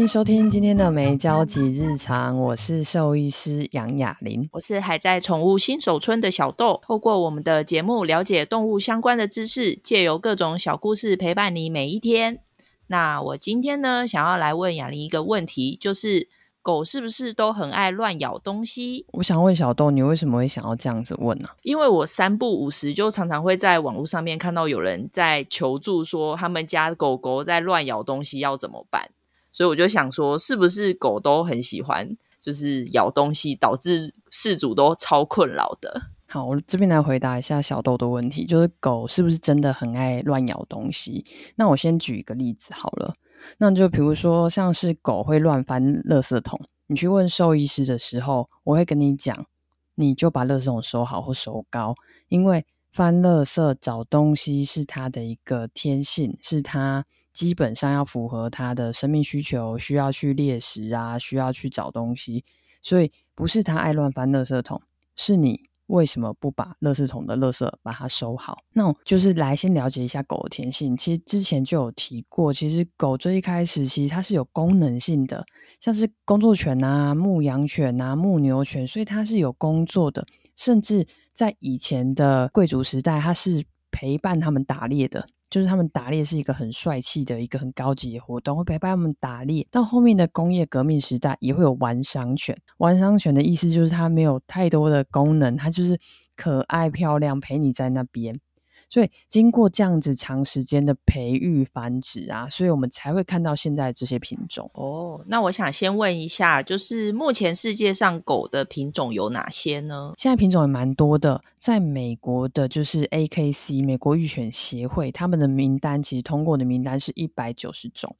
迎收听今天的没交集日常，我是兽医师杨雅玲，我是还在宠物新手村的小豆。透过我们的节目了解动物相关的知识，借由各种小故事陪伴你每一天。那我今天呢，想要来问雅玲一个问题，就是狗是不是都很爱乱咬东西？我想问小豆，你为什么会想要这样子问呢？因为我三不五时就常常会在网络上面看到有人在求助，说他们家狗狗在乱咬东西，要怎么办？所以我就想说，是不是狗都很喜欢，就是咬东西，导致事主都超困扰的？好，我这边来回答一下小豆的问题，就是狗是不是真的很爱乱咬东西？那我先举一个例子好了，那就比如说像是狗会乱翻垃圾桶，你去问兽医师的时候，我会跟你讲，你就把垃圾桶收好或收高，因为翻垃圾找东西是它的一个天性，是它。基本上要符合它的生命需求，需要去猎食啊，需要去找东西，所以不是它爱乱翻垃圾桶，是你为什么不把垃圾桶的垃圾把它收好？那我就是来先了解一下狗的天性。其实之前就有提过，其实狗最一开始其实它是有功能性的，像是工作犬啊、牧羊犬啊、牧牛犬，所以它是有工作的，甚至在以前的贵族时代，它是陪伴他们打猎的。就是他们打猎是一个很帅气的一个很高级的活动，会陪伴他们打猎。到后面的工业革命时代，也会有玩赏犬。玩赏犬的意思就是它没有太多的功能，它就是可爱漂亮，陪你在那边。所以经过这样子长时间的培育繁殖啊，所以我们才会看到现在这些品种。哦，那我想先问一下，就是目前世界上狗的品种有哪些呢？现在品种也蛮多的，在美国的就是 AKC 美国育犬协会，他们的名单其实通过的名单是一百九十种，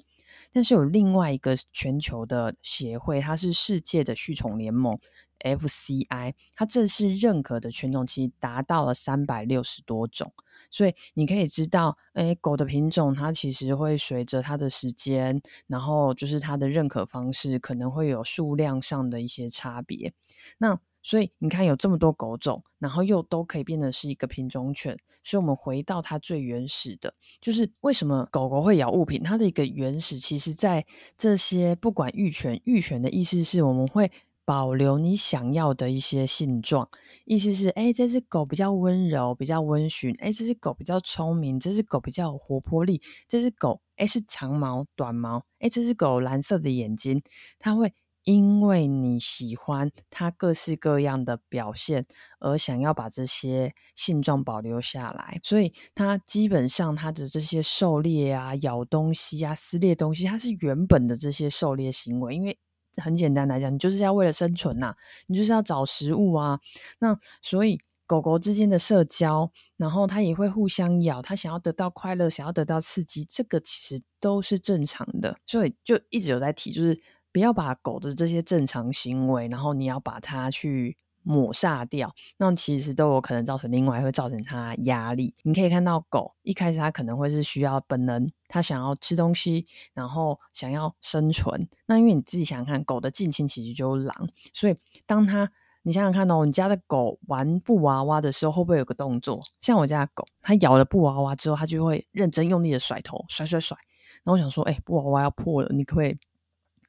但是有另外一个全球的协会，它是世界的畜宠联盟。FCI，它这是认可的犬种，其实达到了三百六十多种，所以你可以知道，诶，狗的品种它其实会随着它的时间，然后就是它的认可方式可能会有数量上的一些差别。那所以你看，有这么多狗种，然后又都可以变得是一个品种犬，所以我们回到它最原始的，就是为什么狗狗会咬物品？它的一个原始，其实在这些不管育犬，育犬的意思是我们会。保留你想要的一些性状，意思是，哎，这只狗比较温柔，比较温驯，哎，这只狗比较聪明，这只狗比较有活泼力，这只狗，哎，是长毛、短毛，哎，这只狗蓝色的眼睛，它会因为你喜欢它各式各样的表现，而想要把这些性状保留下来，所以它基本上它的这些狩猎啊、咬东西啊、撕裂东西，它是原本的这些狩猎行为，因为。很简单来讲，你就是要为了生存呐、啊，你就是要找食物啊。那所以狗狗之间的社交，然后它也会互相咬，它想要得到快乐，想要得到刺激，这个其实都是正常的。所以就一直有在提，就是不要把狗的这些正常行为，然后你要把它去。抹杀掉，那其实都有可能造成另外会造成它压力。你可以看到狗一开始它可能会是需要本能，它想要吃东西，然后想要生存。那因为你自己想想看，狗的近亲其实就是狼，所以当它你想想看哦，你家的狗玩布娃娃的时候，会不会有个动作？像我家的狗，它咬了布娃娃之后，它就会认真用力的甩头，甩甩甩。然后我想说，哎，布娃娃要破了，你可不可以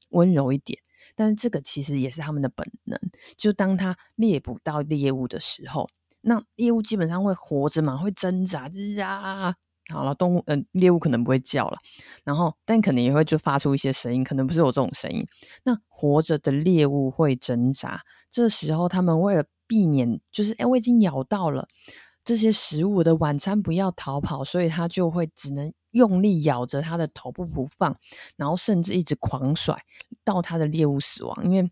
温柔一点？但是这个其实也是他们的本能，就当他猎捕到猎物的时候，那猎物基本上会活着嘛，会挣扎，吱呀，好了，动物，嗯、猎物可能不会叫了，然后但可能也会就发出一些声音，可能不是我这种声音。那活着的猎物会挣扎，这时候他们为了避免，就是哎，我已经咬到了。这些食物的晚餐不要逃跑，所以它就会只能用力咬着它的头部不放，然后甚至一直狂甩到它的猎物死亡，因为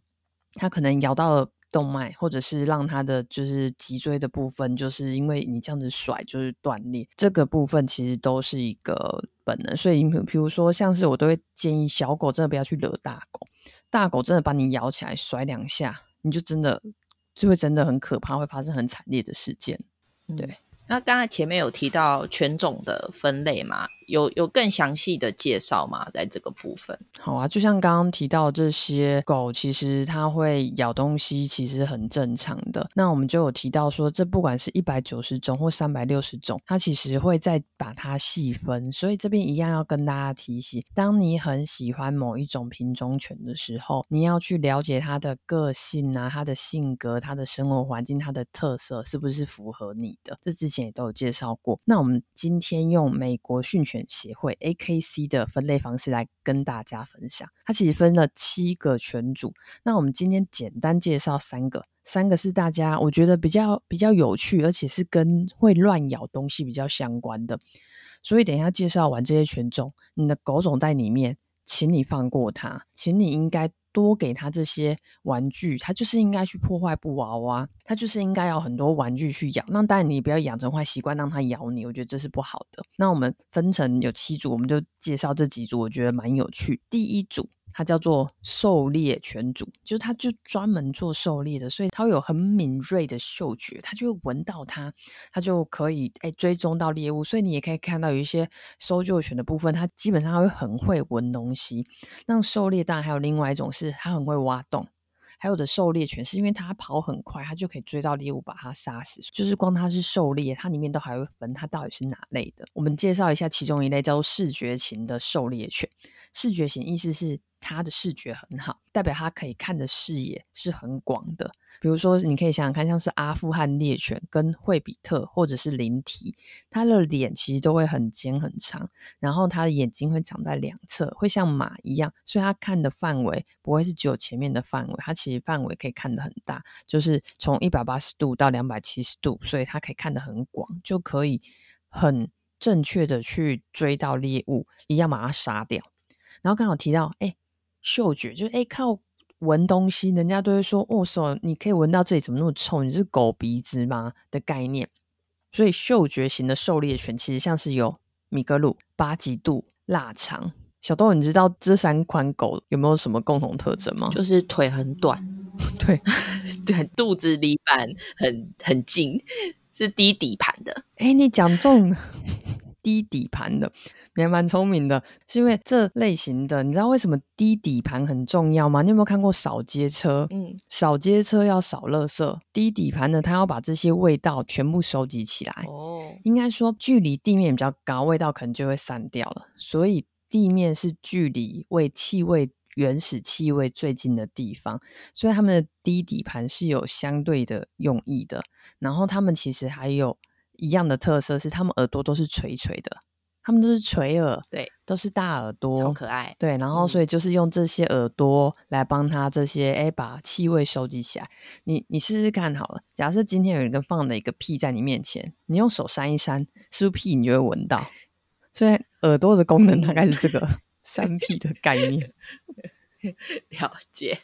它可能咬到了动脉，或者是让它的就是脊椎的部分，就是因为你这样子甩就是断裂，这个部分其实都是一个本能。所以，比如说像是我都会建议小狗真的不要去惹大狗，大狗真的把你咬起来甩两下，你就真的就会真的很可怕，会发生很惨烈的事件。对，那刚才前面有提到犬种的分类嘛，有有更详细的介绍吗？在这个部分？好啊，就像刚刚提到这些狗，其实它会咬东西，其实很正常的。那我们就有提到说，这不管是一百九十种或三百六十种，它其实会再把它细分。所以这边一样要跟大家提醒：当你很喜欢某一种品种犬的时候，你要去了解它的个性啊，它的性格、它的生活环境、它的特色是不是符合你的。这之前也都有介绍过。那我们今天用美国训犬协会 AKC 的分类方式来跟大家分享。它其实分了七个犬种。那我们今天简单介绍三个，三个是大家我觉得比较比较有趣，而且是跟会乱咬东西比较相关的。所以等一下介绍完这些犬种，你的狗种在里面，请你放过他，请你应该。多给他这些玩具，他就是应该去破坏布娃娃，他就是应该要很多玩具去咬。那当然你不要养成坏习惯，让他咬你，我觉得这是不好的。那我们分成有七组，我们就介绍这几组，我觉得蛮有趣。第一组。它叫做狩猎犬种，就是它就专门做狩猎的，所以它会有很敏锐的嗅觉，它就会闻到它，它就可以诶追踪到猎物。所以你也可以看到有一些搜救犬的部分，它基本上它会很会闻东西。那狩猎当然还有另外一种是它很会挖洞，还有的狩猎犬是因为它跑很快，它就可以追到猎物把它杀死。就是光它是狩猎，它里面都还会分它到底是哪类的。我们介绍一下其中一类叫做视觉型的狩猎犬。视觉型意思是。它的视觉很好，代表它可以看的视野是很广的。比如说，你可以想想看，像是阿富汗猎犬跟惠比特或者是灵缇，它的脸其实都会很尖很长，然后它的眼睛会长在两侧，会像马一样，所以它看的范围不会是只有前面的范围，它其实范围可以看得很大，就是从一百八十度到两百七十度，所以它可以看得很广，就可以很正确的去追到猎物，一样把它杀掉。然后刚好提到，哎。嗅觉就是哎，靠闻东西，人家都会说哦，手你可以闻到这里怎么那么臭？你是狗鼻子吗？的概念。所以嗅觉型的狩猎犬其实像是有米格鲁、巴吉度、腊肠。小豆，你知道这三款狗有没有什么共同特征吗？就是腿很短，对对，肚子离板很很近，是低底盘的。哎，你讲中低底盘的。你还蛮聪明的，是因为这类型的，你知道为什么低底盘很重要吗？你有没有看过扫街车？嗯，扫街车要扫垃圾，低底盘的，它要把这些味道全部收集起来。哦，应该说距离地面比较高，味道可能就会散掉了。所以地面是距离味气味原始气味最近的地方，所以他们的低底盘是有相对的用意的。然后他们其实还有一样的特色，是他们耳朵都是垂垂的。他们都是垂耳，对，都是大耳朵，超可爱。对，然后所以就是用这些耳朵来帮他这些，哎、嗯，把气味收集起来。你你试试看好了，假设今天有一个放了一个屁在你面前，你用手扇一扇，是不是屁你就会闻到？所以耳朵的功能大概是这个 扇屁的概念。了解，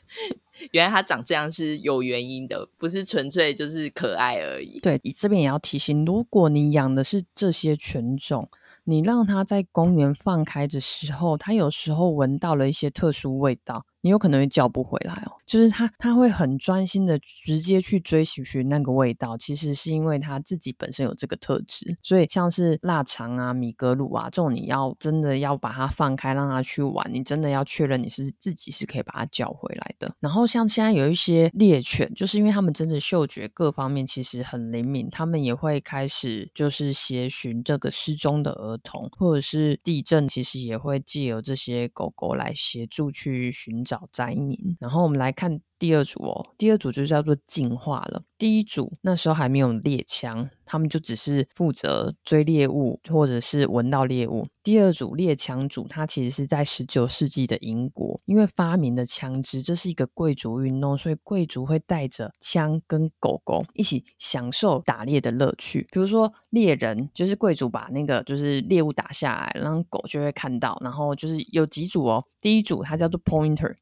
原来它长这样是有原因的，不是纯粹就是可爱而已。对，你这边也要提醒，如果你养的是这些犬种。你让它在公园放开的时候，它有时候闻到了一些特殊味道。你有可能会叫不回来哦，就是他他会很专心的直接去追寻寻那个味道，其实是因为他自己本身有这个特质。所以像是腊肠啊、米格鲁啊这种，你要真的要把它放开，让它去玩，你真的要确认你是自己是可以把它叫回来的。然后像现在有一些猎犬，就是因为他们真的嗅觉各方面其实很灵敏，他们也会开始就是协寻这个失踪的儿童，或者是地震，其实也会借由这些狗狗来协助去寻找。找灾民，然后我们来看。第二组哦，第二组就叫做进化了。第一组那时候还没有猎枪，他们就只是负责追猎物或者是闻到猎物。第二组猎枪组，它其实是在十九世纪的英国，因为发明的枪支，这是一个贵族运动，所以贵族会带着枪跟狗狗一起享受打猎的乐趣。比如说猎人，就是贵族把那个就是猎物打下来，然后狗就会看到，然后就是有几组哦，第一组它叫做 Pointer。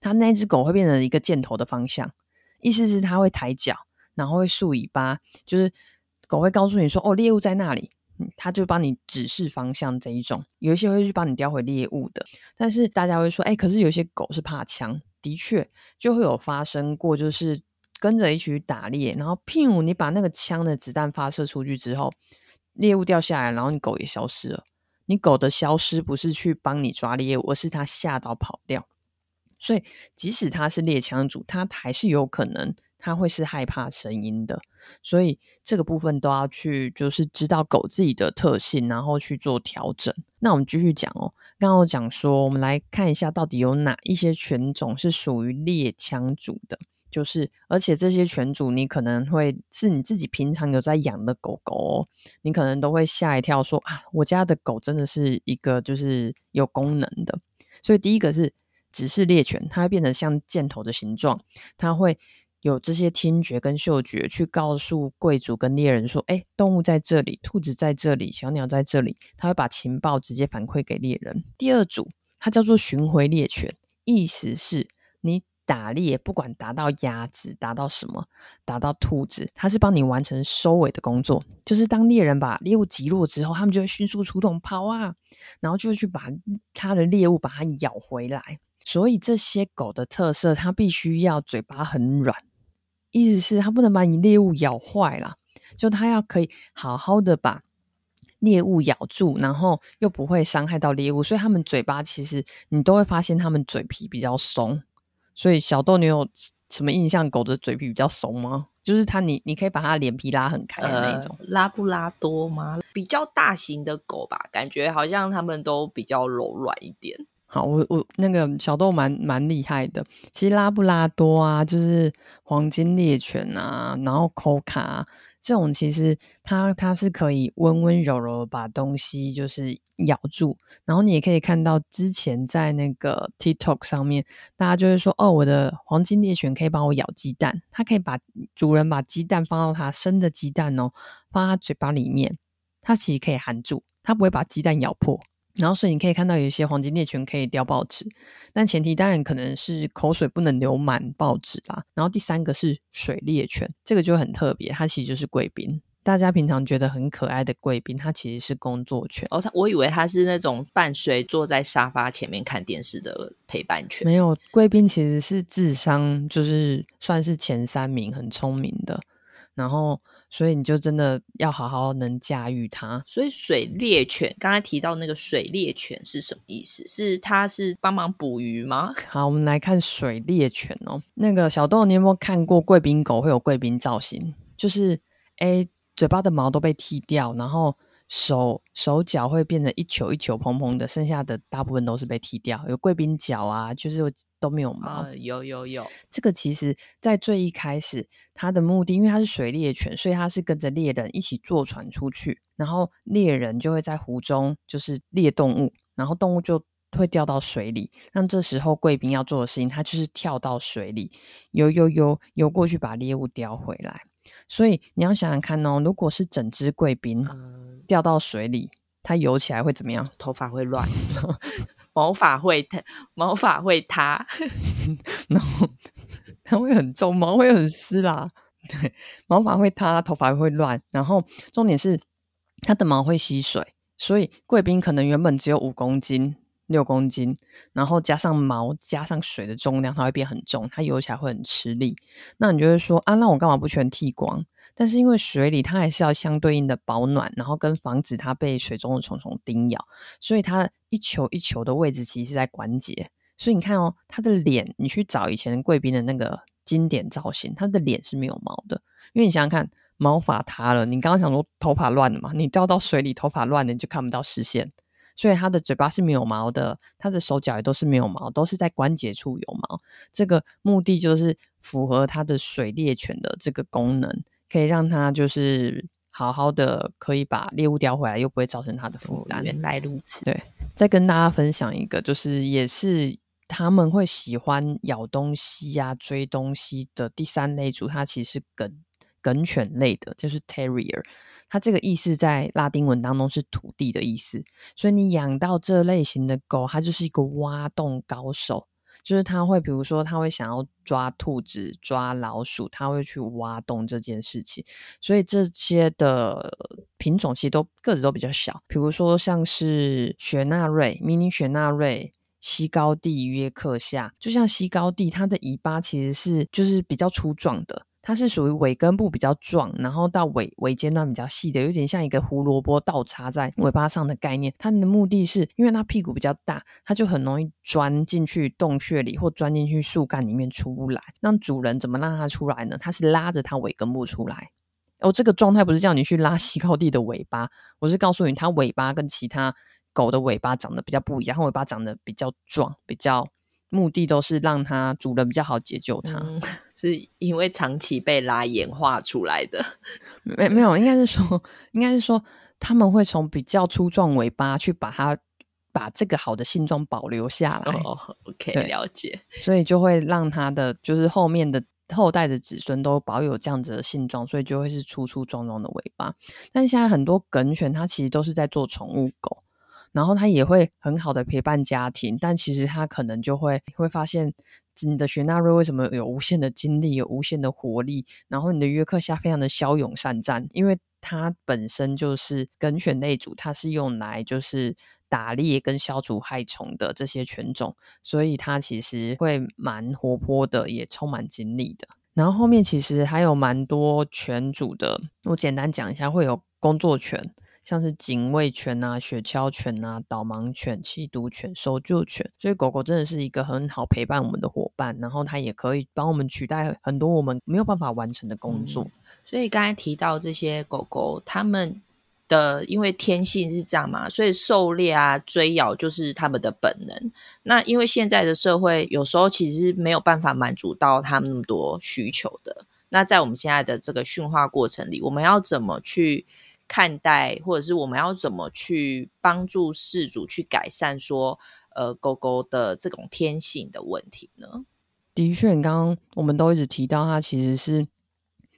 它那只狗会变成一个箭头的方向，意思是它会抬脚，然后会竖尾巴，就是狗会告诉你说：“哦，猎物在那里。”它就帮你指示方向这一种。有一些会去帮你叼回猎物的，但是大家会说：“哎，可是有些狗是怕枪。”的确，就会有发生过，就是跟着一起去打猎，然后譬如，你把那个枪的子弹发射出去之后，猎物掉下来，然后你狗也消失了。你狗的消失不是去帮你抓猎物，而是它吓到跑掉。所以，即使它是猎枪组，它还是有可能，它会是害怕声音的。所以，这个部分都要去，就是知道狗自己的特性，然后去做调整。那我们继续讲哦。刚刚我讲说，我们来看一下，到底有哪一些犬种是属于猎枪组的。就是，而且这些犬种，你可能会是你自己平常有在养的狗狗哦，你可能都会吓一跳，说啊，我家的狗真的是一个就是有功能的。所以第一个是。只是猎犬，它会变得像箭头的形状，它会有这些听觉跟嗅觉去告诉贵族跟猎人说：“哎，动物在这里，兔子在这里，小鸟在这里。”它会把情报直接反馈给猎人。第二组，它叫做巡回猎犬，意思是你打猎，不管打到鸭子，打到什么，打到兔子，它是帮你完成收尾的工作。就是当猎人把猎物击落之后，他们就会迅速出动跑啊，然后就去把它的猎物把它咬回来。所以这些狗的特色，它必须要嘴巴很软，意思是它不能把你猎物咬坏了，就它要可以好好的把猎物咬住，然后又不会伤害到猎物。所以它们嘴巴其实你都会发现，它们嘴皮比较松。所以小豆，你有什么印象？狗的嘴皮比较松吗？就是它，你你可以把它脸皮拉很开的那种。呃，拉布拉多吗？比较大型的狗吧，感觉好像它们都比较柔软一点。好，我我那个小豆蛮蛮厉害的。其实拉布拉多啊，就是黄金猎犬啊，然后科卡这种，其实它它是可以温温柔柔把东西就是咬住。然后你也可以看到，之前在那个 TikTok 上面，大家就会说：“哦，我的黄金猎犬可以帮我咬鸡蛋，它可以把主人把鸡蛋放到它生的鸡蛋哦，放它嘴巴里面，它其实可以含住，它不会把鸡蛋咬破。”然后，所以你可以看到有一些黄金猎犬可以叼报纸，但前提当然可能是口水不能流满报纸啦。然后第三个是水猎犬，这个就很特别，它其实就是贵宾。大家平常觉得很可爱的贵宾，它其实是工作犬。哦，它我以为它是那种伴随坐在沙发前面看电视的陪伴犬。没有，贵宾其实是智商就是算是前三名，很聪明的。然后，所以你就真的要好好能驾驭它。所以水猎犬刚才提到那个水猎犬是什么意思？是它是帮忙捕鱼吗？好，我们来看水猎犬哦。那个小豆，你有没有看过贵宾狗会有贵宾造型？就是诶，嘴巴的毛都被剃掉，然后。手手脚会变得一球一球蓬蓬的，剩下的大部分都是被剃掉。有贵宾脚啊，就是都没有毛。呃、有有有，这个其实在最一开始，它的目的，因为它是水猎犬，所以它是跟着猎人一起坐船出去，然后猎人就会在湖中就是猎动物，然后动物就会掉到水里。那这时候贵宾要做的事情，它就是跳到水里游游游游过去，把猎物叼回来。所以你要想想看哦，如果是整只贵宾掉到水里，它游起来会怎么样？头发会乱，毛发会毛发会塌，然后它会很重，毛会很湿啦。对，毛发会塌，头发会乱，然后重点是它的毛会吸水，所以贵宾可能原本只有五公斤。六公斤，然后加上毛加上水的重量，它会变很重，它游起来会很吃力。那你就会说啊，那我干嘛不全剃光？但是因为水里它还是要相对应的保暖，然后跟防止它被水中的虫虫叮咬，所以它一球一球的位置其实是在关节。所以你看哦，它的脸，你去找以前贵宾的那个经典造型，它的脸是没有毛的。因为你想想看，毛发塌了，你刚刚想说头发乱了嘛？你掉到水里，头发乱了，你就看不到视线。所以它的嘴巴是没有毛的，它的手脚也都是没有毛，都是在关节处有毛。这个目的就是符合它的水猎犬的这个功能，可以让它就是好好的可以把猎物叼回来，又不会造成它的负担。原来如此。对，再跟大家分享一个，就是也是他们会喜欢咬东西呀、啊、追东西的第三类组，它其实是梗梗犬类的，就是 Terrier。它这个意思在拉丁文当中是土地的意思，所以你养到这类型的狗，它就是一个挖洞高手，就是它会，比如说它会想要抓兔子、抓老鼠，它会去挖洞这件事情。所以这些的品种其实都个子都比较小，比如说像是雪纳瑞、迷你雪纳瑞、西高地、约克夏，就像西高地，它的尾巴其实是就是比较粗壮的。它是属于尾根部比较壮，然后到尾尾尖端比较细的，有点像一个胡萝卜倒插在尾巴上的概念。它的目的是因为它屁股比较大，它就很容易钻进去洞穴里或钻进去树干里面出不来。那主人怎么让它出来呢？它是拉着它尾根部出来。哦，这个状态不是叫你去拉 西高地的尾巴，我是告诉你，它尾巴跟其他狗的尾巴长得比较不一样，它尾巴长得比较壮，比较目的都是让它主人比较好解救它，嗯，是因为长期被拉演化出来的。没没有，应该是说，应该是说，他们会从比较粗壮尾巴去把它把这个好的性状保留下来。哦，OK，了解。所以就会让它的就是后面的。后代的子孙都保有这样子的性状，所以就会是粗粗壮壮的尾巴。但现在很多梗犬，它其实都是在做宠物狗，然后它也会很好的陪伴家庭，但其实它可能就会会发现，你的雪纳瑞为什么有无限的精力，有无限的活力，然后你的约克夏非常的骁勇善战，因为它本身就是梗犬类组，它是用来就是。打猎跟消除害虫的这些犬种，所以它其实会蛮活泼的，也充满精力的。然后后面其实还有蛮多犬种的，我简单讲一下，会有工作犬，像是警卫犬啊、雪橇犬啊、导盲犬、缉毒犬、搜救犬。所以狗狗真的是一个很好陪伴我们的伙伴，然后它也可以帮我们取代很多我们没有办法完成的工作。所以刚才提到这些狗狗，它们。的，因为天性是这样嘛，所以狩猎啊、追咬就是它们的本能。那因为现在的社会有时候其实没有办法满足到它们那么多需求的。那在我们现在的这个驯化过程里，我们要怎么去看待，或者是我们要怎么去帮助饲主去改善说，呃，狗狗的这种天性的问题呢？的确，刚刚我们都一直提到，它其实是。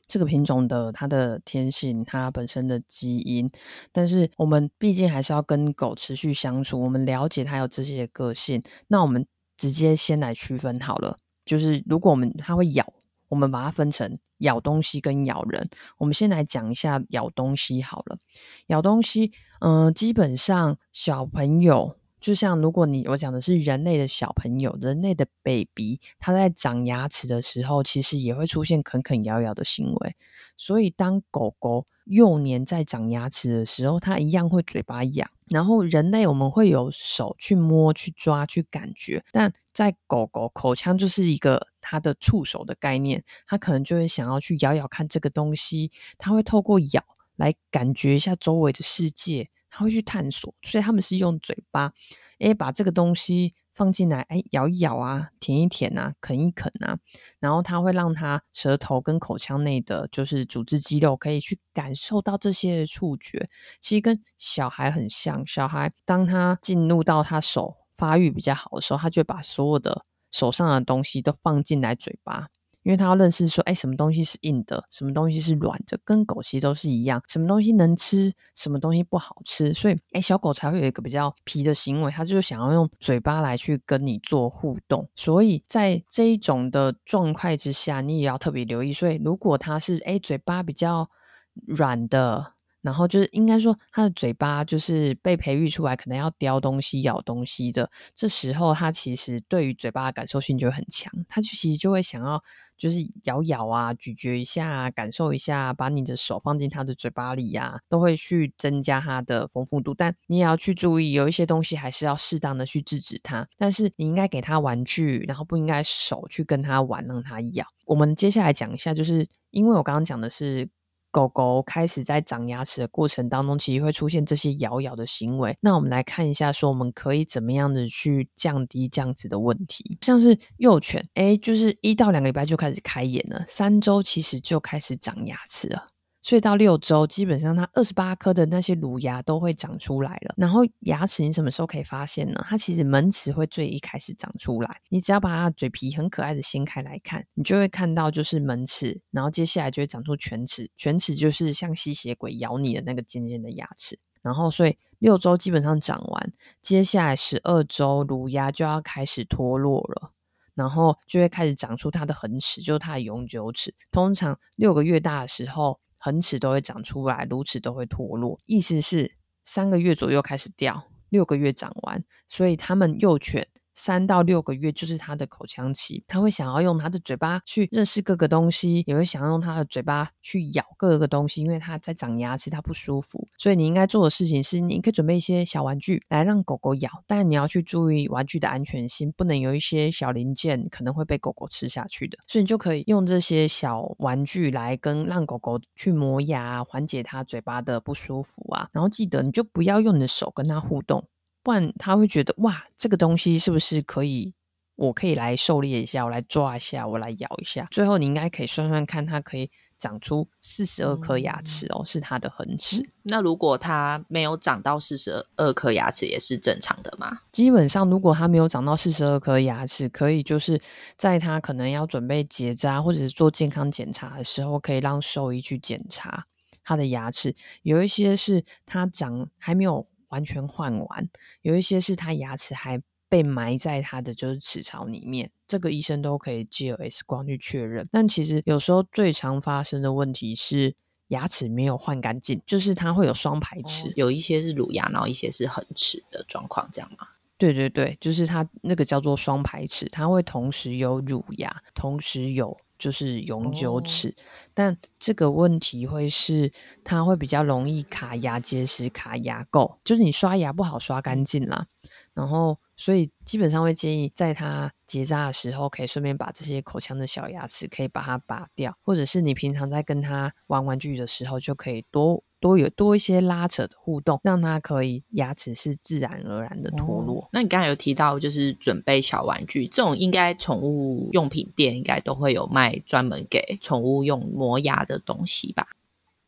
这个品种的它的天性，它本身的基因，但是我们毕竟还是要跟狗持续相处，我们了解它有这些个性。那我们直接先来区分好了，就是如果我们它会咬，我们把它分成咬东西跟咬人。我们先来讲一下咬东西好了，咬东西，嗯、基本上小朋友。就像如果你我讲的是人类的小朋友，人类的 baby，他在长牙齿的时候，其实也会出现啃啃咬咬的行为。所以当狗狗幼年在长牙齿的时候，它一样会嘴巴痒。然后人类我们会有手去摸、去抓、去感觉，但在狗狗口腔就是一个它的触手的概念，它可能就会想要去咬咬看这个东西，它会透过咬来感觉一下周围的世界。它会去探索，所以他们是用嘴巴，诶，把这个东西放进来，哎，咬一咬啊，舔一舔啊，啃一啃啊，然后它会让他舌头跟口腔内的就是组织肌肉可以去感受到这些触觉，其实跟小孩很像。小孩当他进入到他手发育比较好的时候，他就把所有的手上的东西都放进来嘴巴。因为他要认识说，哎，什么东西是硬的，什么东西是软的，跟狗其实都是一样，什么东西能吃，什么东西不好吃，所以，哎，小狗才会有一个比较皮的行为，它就是想要用嘴巴来去跟你做互动。所以在这一种的状况之下，你也要特别留意。所以，如果它是哎嘴巴比较软的。然后就是应该说，它的嘴巴就是被培育出来，可能要叼东西、咬东西的。这时候，它其实对于嘴巴的感受性就很强，它就其实就会想要就是咬咬啊、咀嚼一下、感受一下，把你的手放进它的嘴巴里呀、都会去增加它的丰富度。但你也要去注意，有一些东西还是要适当的去制止它。但是你应该给它玩具，然后不应该手去跟它玩，让它咬。我们接下来讲一下，就是因为我刚刚讲的是。狗狗开始在长牙齿的过程当中，其实会出现这些咬咬的行为。那我们来看一下，说我们可以怎么样的去降低这样子的问题。像是幼犬，哎，就是一到两个礼拜就开始开眼了，三周其实就开始长牙齿了。所以到六周，基本上它二十八颗的那些乳牙都会长出来了。然后牙齿你什么时候可以发现呢？它其实门齿会最一开始长出来。你只要把它嘴皮很可爱的掀开来看，你就会看到就是门齿，然后接下来就会长出犬齿。犬齿就是像吸血鬼咬你的那个尖尖的牙齿。然后所以六周基本上长完，接下来十二周乳牙就要开始脱落了，然后就会开始长出它的恒齿，就是它的永久齿。通常六个月大的时候。恒齿都会长出来，乳齿都会脱落，意思是三个月左右开始掉，六个月长完，所以他们幼犬三到六个月就是他的口腔期，他会想要用他的嘴巴去认识各个东西，也会想要用他的嘴巴去咬各个东西，因为他在长牙齿，他不舒服。所以你应该做的事情是，你可以准备一些小玩具来让狗狗咬，但你要去注意玩具的安全性，不能有一些小零件可能会被狗狗吃下去的。所以你就可以用这些小玩具来跟让狗狗去磨牙，缓解它嘴巴的不舒服啊。然后记得，你就不要用你的手跟它互动。不然他会觉得哇，这个东西是不是可以？我可以来狩猎一下，我来抓一下，我来咬一下。最后你应该可以算算看，它可以长出四十二颗牙齿哦，嗯、是它的恒齿、嗯。那如果它没有长到四十二颗牙齿，也是正常的吗？基本上，如果它没有长到四十二颗牙齿，可以就是在它可能要准备结扎或者是做健康检查的时候，可以让兽医去检查它的牙齿。有一些是它长还没有。完全换完，有一些是他牙齿还被埋在他的就是齿槽里面，这个医生都可以借由 X 光去确认。但其实有时候最常发生的问题是牙齿没有换干净，就是它会有双排齿，哦，有一些是乳牙，然后一些是恒齿的状况，这样吗？对对对，就是它那个叫做双排齿，它会同时有乳牙，同时有。就是永久齿，哦、但这个问题会是它会比较容易卡牙结石、卡牙垢，就是你刷牙不好刷干净啦。然后，所以基本上会建议在它结扎的时候，可以顺便把这些口腔的小牙齿可以把它拔掉，或者是你平常在跟它玩玩具的时候，就可以多。多有多一些拉扯的互动，让它可以牙齿是自然而然的脱落。哦，那你刚才有提到，就是准备小玩具，这种应该宠物用品店应该都会有卖专门给宠物用磨牙的东西吧？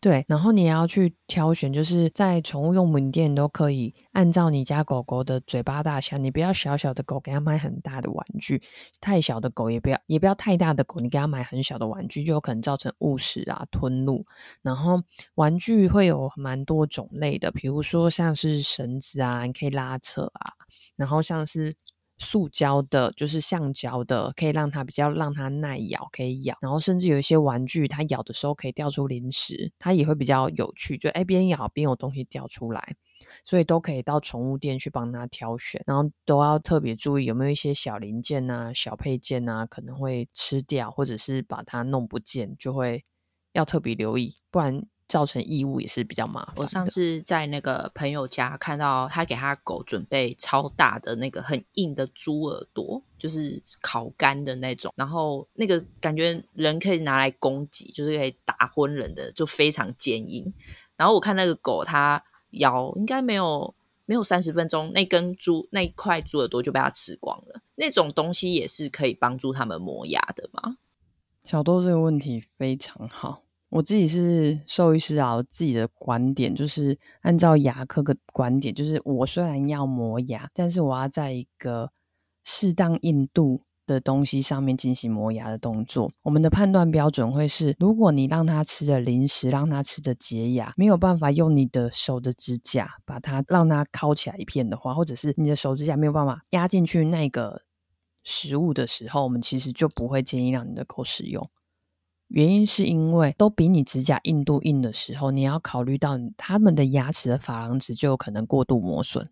对，然后你要去挑选，就是在宠物用品店都可以按照你家狗狗的嘴巴大小，你不要小小的狗给它买很大的玩具，太小的狗也不要，也不要太大的狗，你给它买很小的玩具，就有可能造成误食啊、吞入。然后玩具会有蛮多种类的，比如说像是绳子啊，你可以拉扯啊，然后像是。塑胶的，就是橡胶的，可以让它比较让它耐咬，可以咬。然后甚至有一些玩具，它咬的时候可以掉出零食，它也会比较有趣。就哎，边咬边有东西掉出来，所以都可以到宠物店去帮它挑选。然后都要特别注意有没有一些小零件啊、小配件啊，可能会吃掉，或者是把它弄不见，就会要特别留意，不然。造成异物也是比较麻烦。我上次在那个朋友家看到他给他狗准备超大的那个很硬的猪耳朵，就是烤干的那种，然后那个感觉人可以拿来攻击，就是可以打昏人的，就非常坚硬。然后我看那个狗，它咬应该没有没有三十分钟，那根猪那一块猪耳朵就被它吃光了。那种东西也是可以帮助他们磨牙的吗？小豆这个问题非常好。我自己是兽医师啊，自己的观点就是按照牙科的观点，就是我虽然要磨牙，但是我要在一个适当硬度的东西上面进行磨牙的动作。我们的判断标准会是，如果你让他吃的零食，让他吃的洁牙，没有办法用你的手的指甲把它让它烤起来一片的话，或者是你的手指甲没有办法压进去那个食物的时候，我们其实就不会建议让你的狗使用。原因是因为都比你指甲硬度硬的时候，你要考虑到他们的牙齿的珐琅质就有可能过度磨损，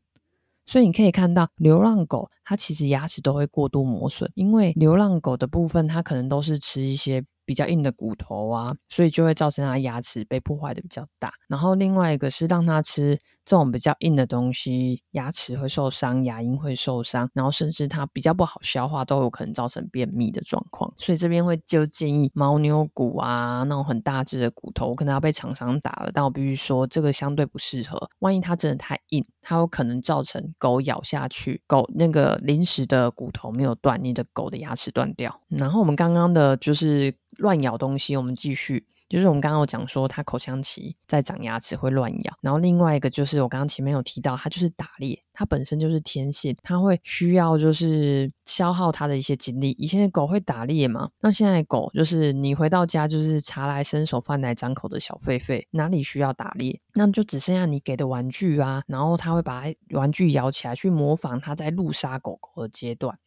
所以你可以看到流浪狗它其实牙齿都会过度磨损，因为流浪狗的部分它可能都是吃一些。比较硬的骨头啊，所以就会造成它牙齿被破坏的比较大。然后另外一个是让它吃这种比较硬的东西，牙齿会受伤，牙龈会受伤，然后甚至它比较不好消化，都有可能造成便秘的状况。所以这边会就建议牦牛骨啊，那种很大只的骨头，可能要被厂商打了。但我必须说，这个相对不适合。万一它真的太硬，它有可能造成狗咬下去，狗那个临时的骨头没有断，你的狗的牙齿断掉。然后我们刚刚的就是。乱咬东西，我们继续。就是我们刚刚有讲说，它口腔期在长牙齿会乱咬。然后另外一个就是我刚刚前面有提到，它就是打猎，它本身就是天性，它会需要就是消耗它的一些精力。以前的狗会打猎嘛？那现在的狗就是你回到家就是茶来伸手，饭来张口的小狒狒，哪里需要打猎？那就只剩下你给的玩具啊。然后它会把玩具咬起来，去模仿它在路杀狗狗的阶段。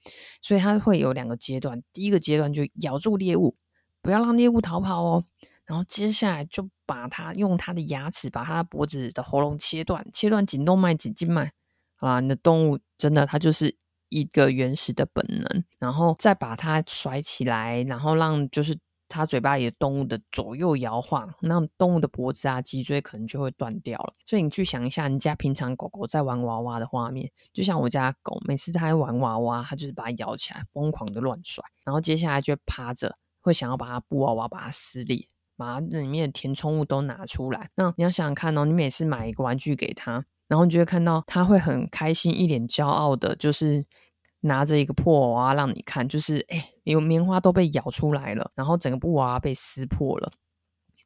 所以它会有两个阶段，第一个阶段就咬住猎物。不要让猎物逃跑哦，然后接下来就把它用它的牙齿把它脖子的喉咙切断，切断颈动脉、颈静脉。好啦，你的动物真的它就是一个原始的本能，然后再把它甩起来，然后让就是它嘴巴里的动物的左右摇晃，那动物的脖子啊、脊椎可能就会断掉了。所以你去想一下，你家平常狗狗在玩娃娃的画面，就像我家狗，每次它玩娃娃，它就是把它摇起来，疯狂的乱甩，然后接下来就趴着，会想要把它布娃娃把它撕裂，把那里面的填充物都拿出来。那你要想想看哦，你每次买一个玩具给他。然后你就会看到他会很开心，一脸骄傲的，就是拿着一个破娃娃让你看，就是哎，有棉花都被咬出来了，然后整个布娃娃被撕破了。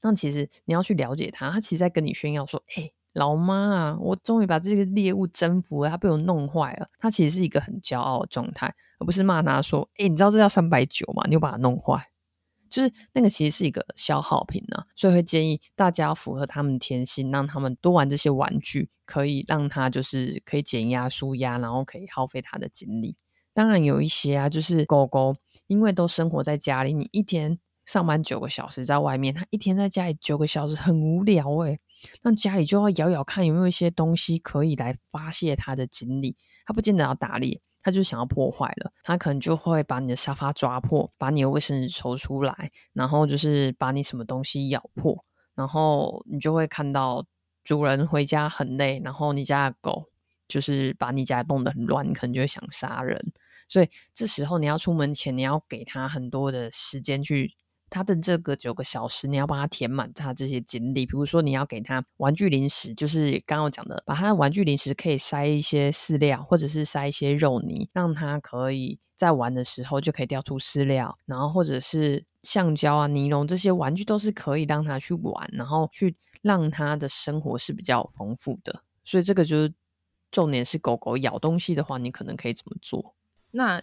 那其实你要去了解他，他其实在跟你炫耀说：“哎，老妈啊，我终于把这个猎物征服了，他被我弄坏了。”他其实是一个很骄傲的状态，而不是骂他说：“哎，你知道这要三百九吗？你又把它弄坏。”就是那个其实是一个消耗品呢、啊，所以会建议大家符合他们天性，让他们多玩这些玩具，可以让他就是可以减压舒压，然后可以耗费他的精力。当然有一些啊，就是狗狗，因为都生活在家里，你一天上班九个小时在外面，它一天在家里九个小时很无聊诶。那家里就要咬咬看有没有一些东西可以来发泄它的精力，它不见得要打猎。他就想要破坏了，他可能就会把你的沙发抓破，把你的卫生纸抽出来，然后就是把你什么东西咬破，然后你就会看到主人回家很累，然后你家的狗就是把你家弄得很乱，可能就会想杀人。所以这时候你要出门前，你要给他很多的时间去。他的这个九个小时，你要帮他填满他这些精力。比如说，你要给他玩具零食，就是刚刚我讲的，把他的玩具零食可以塞一些饲料，或者是塞一些肉泥，让他可以在玩的时候就可以掉出饲料。然后或者是橡胶啊、尼龙这些玩具都是可以让他去玩，然后去让他的生活是比较丰富的。所以这个就是重点是狗狗咬东西的话，你可能可以怎么做？那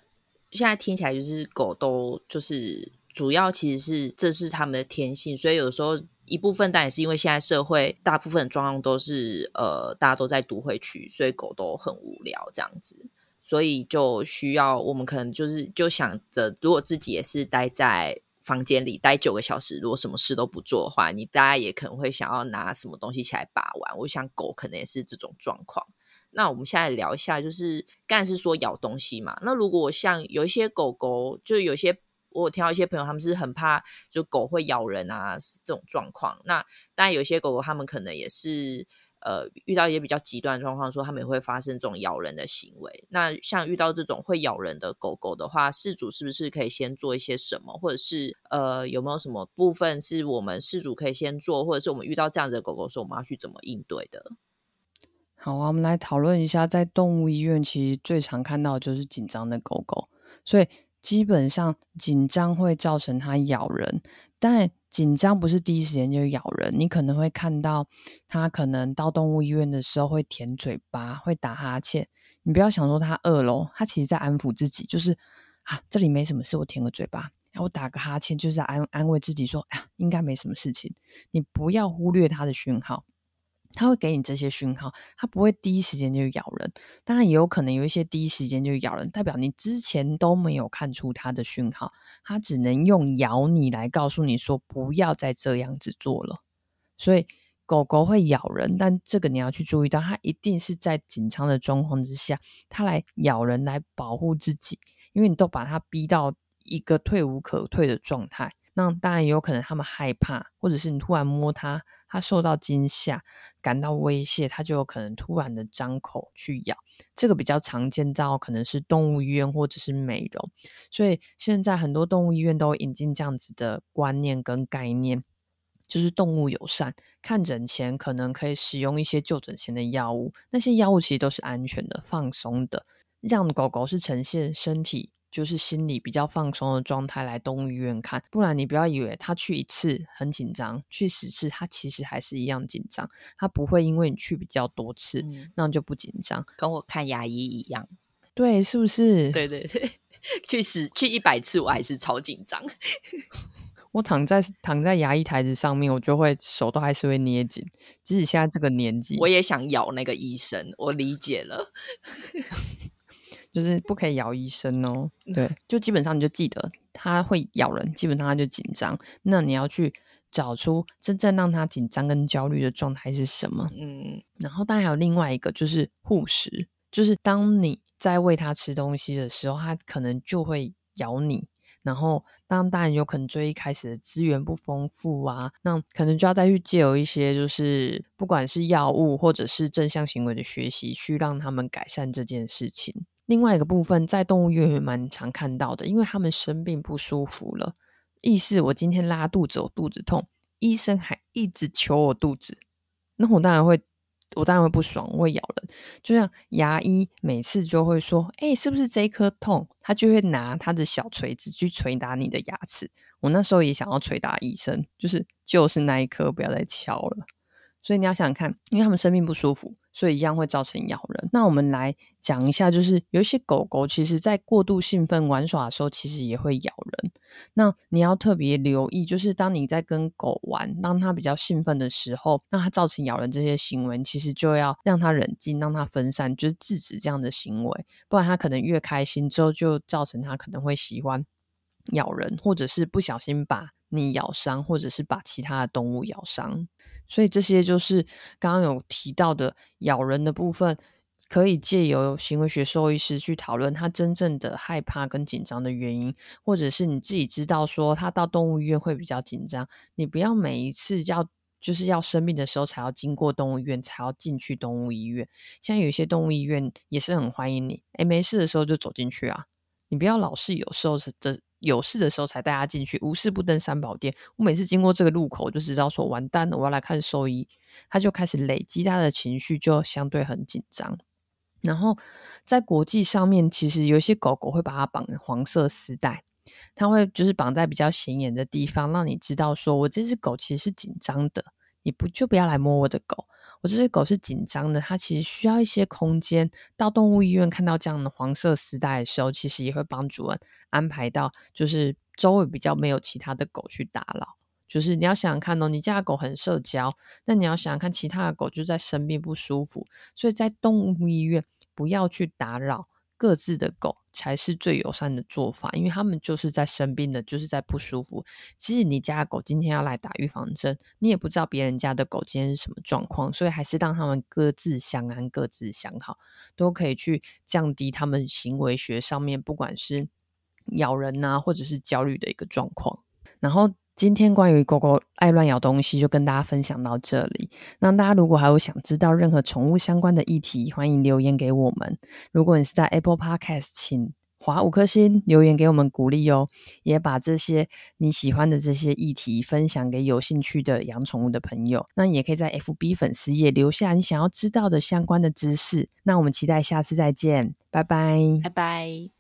现在听起来就是狗都就是。主要其实是这是他们的天性，所以有时候一部分，但也是因为现在社会大部分的状况都是呃，大家都在都会区，所以狗都很无聊这样子，所以就需要我们可能就是就想着，如果自己也是待在房间里待九个小时，如果什么事都不做的话，你大家也可能会想要拿什么东西起来把玩。我想狗可能也是这种状况。那我们现在聊一下，就是刚才是说咬东西嘛，那如果像有一些狗狗，就有些。我有听到一些朋友，他们是很怕就狗会咬人啊这种状况。那当然有些狗狗，他们可能也是呃遇到一些比较极端状况，说他们也会发生这种咬人的行为。那像遇到这种会咬人的狗狗的话，饲主是不是可以先做一些什么，或者是呃有没有什么部分是我们饲主可以先做，或者是我们遇到这样子的狗狗的时候，我们要去怎么应对的？好啊，我们来讨论一下，在动物医院其实最常看到就是紧张的狗狗，所以。基本上紧张会造成它咬人，但紧张不是第一时间就咬人。你可能会看到它可能到动物医院的时候会舔嘴巴，会打哈欠。你不要想说它饿咯，它其实在安抚自己，就是啊，这里没什么事，我舔个嘴巴，然后打个哈欠，就是在安安慰自己说，啊，应该没什么事情。你不要忽略它的讯号。它会给你这些讯号，它不会第一时间就咬人。当然也有可能有一些第一时间就咬人，代表你之前都没有看出它的讯号，它只能用咬你来告诉你说不要再这样子做了。所以狗狗会咬人，但这个你要去注意到，它一定是在紧张的状况之下，它来咬人来保护自己，因为你都把它逼到一个退无可退的状态。那当然也有可能他们害怕，或者是你突然摸它。它受到惊吓，感到威胁，它就有可能突然的张口去咬。这个比较常见到可能是动物医院或者是美容，所以现在很多动物医院都引进这样子的观念跟概念，就是动物友善，看诊前可能可以使用一些就诊前的药物，那些药物其实都是安全的、放松的，让狗狗是呈现身体。就是心理比较放松的状态来动物医院看，不然你不要以为他去一次很紧张，去十次他其实还是一样紧张，他不会因为你去比较多次，嗯、那就不紧张，跟我看牙医一样，对，是不是？对对对，去十去一百次我还是超紧张，我躺在躺在牙医台子上面，我就会手都还是会捏紧，即使现在这个年纪，我也想咬那个医生，我理解了。就是不可以咬医生哦，对，就基本上你就记得它会咬人，基本上它就紧张。那你要去找出真正让它紧张跟焦虑的状态是什么？嗯，然后当然还有另外一个就是护食，就是当你在喂它吃东西的时候，它可能就会咬你。然后，当大人有可能最一开始的资源不丰富啊，那可能就要再去借由一些，就是不管是药物或者是正向行为的学习，去让他们改善这件事情。另外一个部分，在动物医院也蛮常看到的，因为他们生病不舒服了，意思我今天拉肚子，我肚子痛，医生还一直求我肚子，那我当然会。我当然会不爽，我会咬人。就像牙医每次就会说：“哎、是不是这一颗痛？”他就会拿他的小锤子去捶打你的牙齿。我那时候也想要捶打医生，就是就是那一颗，不要再敲了。所以你要想想看，因为他们生病不舒服。所以一样会造成咬人。那我们来讲一下，就是有一些狗狗，其实在过度兴奋玩耍的时候，其实也会咬人。那你要特别留意，就是当你在跟狗玩，当它比较兴奋的时候，那它造成咬人这些行为，其实就要让它冷静，让它分散，就是制止这样的行为。不然它可能越开心之后，就造成它可能会喜欢咬人，或者是不小心把你咬伤，或者是把其他的动物咬伤。所以这些就是刚刚有提到的咬人的部分，可以借由行为学兽医师去讨论他真正的害怕跟紧张的原因，或者是你自己知道说他到动物医院会比较紧张，你不要每一次要就是要生病的时候才要经过动物医院，才要进去动物医院。像有些动物医院也是很欢迎你，诶，没事的时候就走进去啊，你不要老是有时候是的。有事的时候才带他进去，无事不登三宝殿。我每次经过这个路口，就知道说完蛋了，我要来看兽医。他就开始累积他的情绪，就相对很紧张。然后在国际上面，其实有些狗狗会把它绑黄色丝带，它会就是绑在比较显眼的地方，让你知道说我这只狗其实是紧张的，你不就不要来摸我的狗。我这只狗是紧张的，它其实需要一些空间。到动物医院看到这样的黄色丝带的时候，其实也会帮主人安排到，就是周围比较没有其他的狗去打扰。就是你要想想看哦，你家的狗很社交，那你要想想看其他的狗就在生病不舒服，所以在动物医院不要去打扰。各自的狗才是最友善的做法，因为他们就是在生病的，就是在不舒服。其实你家的狗今天要来打预防针，你也不知道别人家的狗今天是什么状况，所以还是让他们各自相安、各自相好，都可以去降低他们行为学上面不管是咬人呐，或者是焦虑的一个状况，然后。今天关于狗狗爱乱咬东西，就跟大家分享到这里。那大家如果还有想知道任何宠物相关的议题，欢迎留言给我们。如果你是在 Apple Podcast，请划五颗星留言给我们鼓励哦。也把这些你喜欢的这些议题分享给有兴趣的养宠物的朋友。那你也可以在 FB 粉丝页留下你想要知道的相关的知识。那我们期待下次再见，拜拜，拜拜。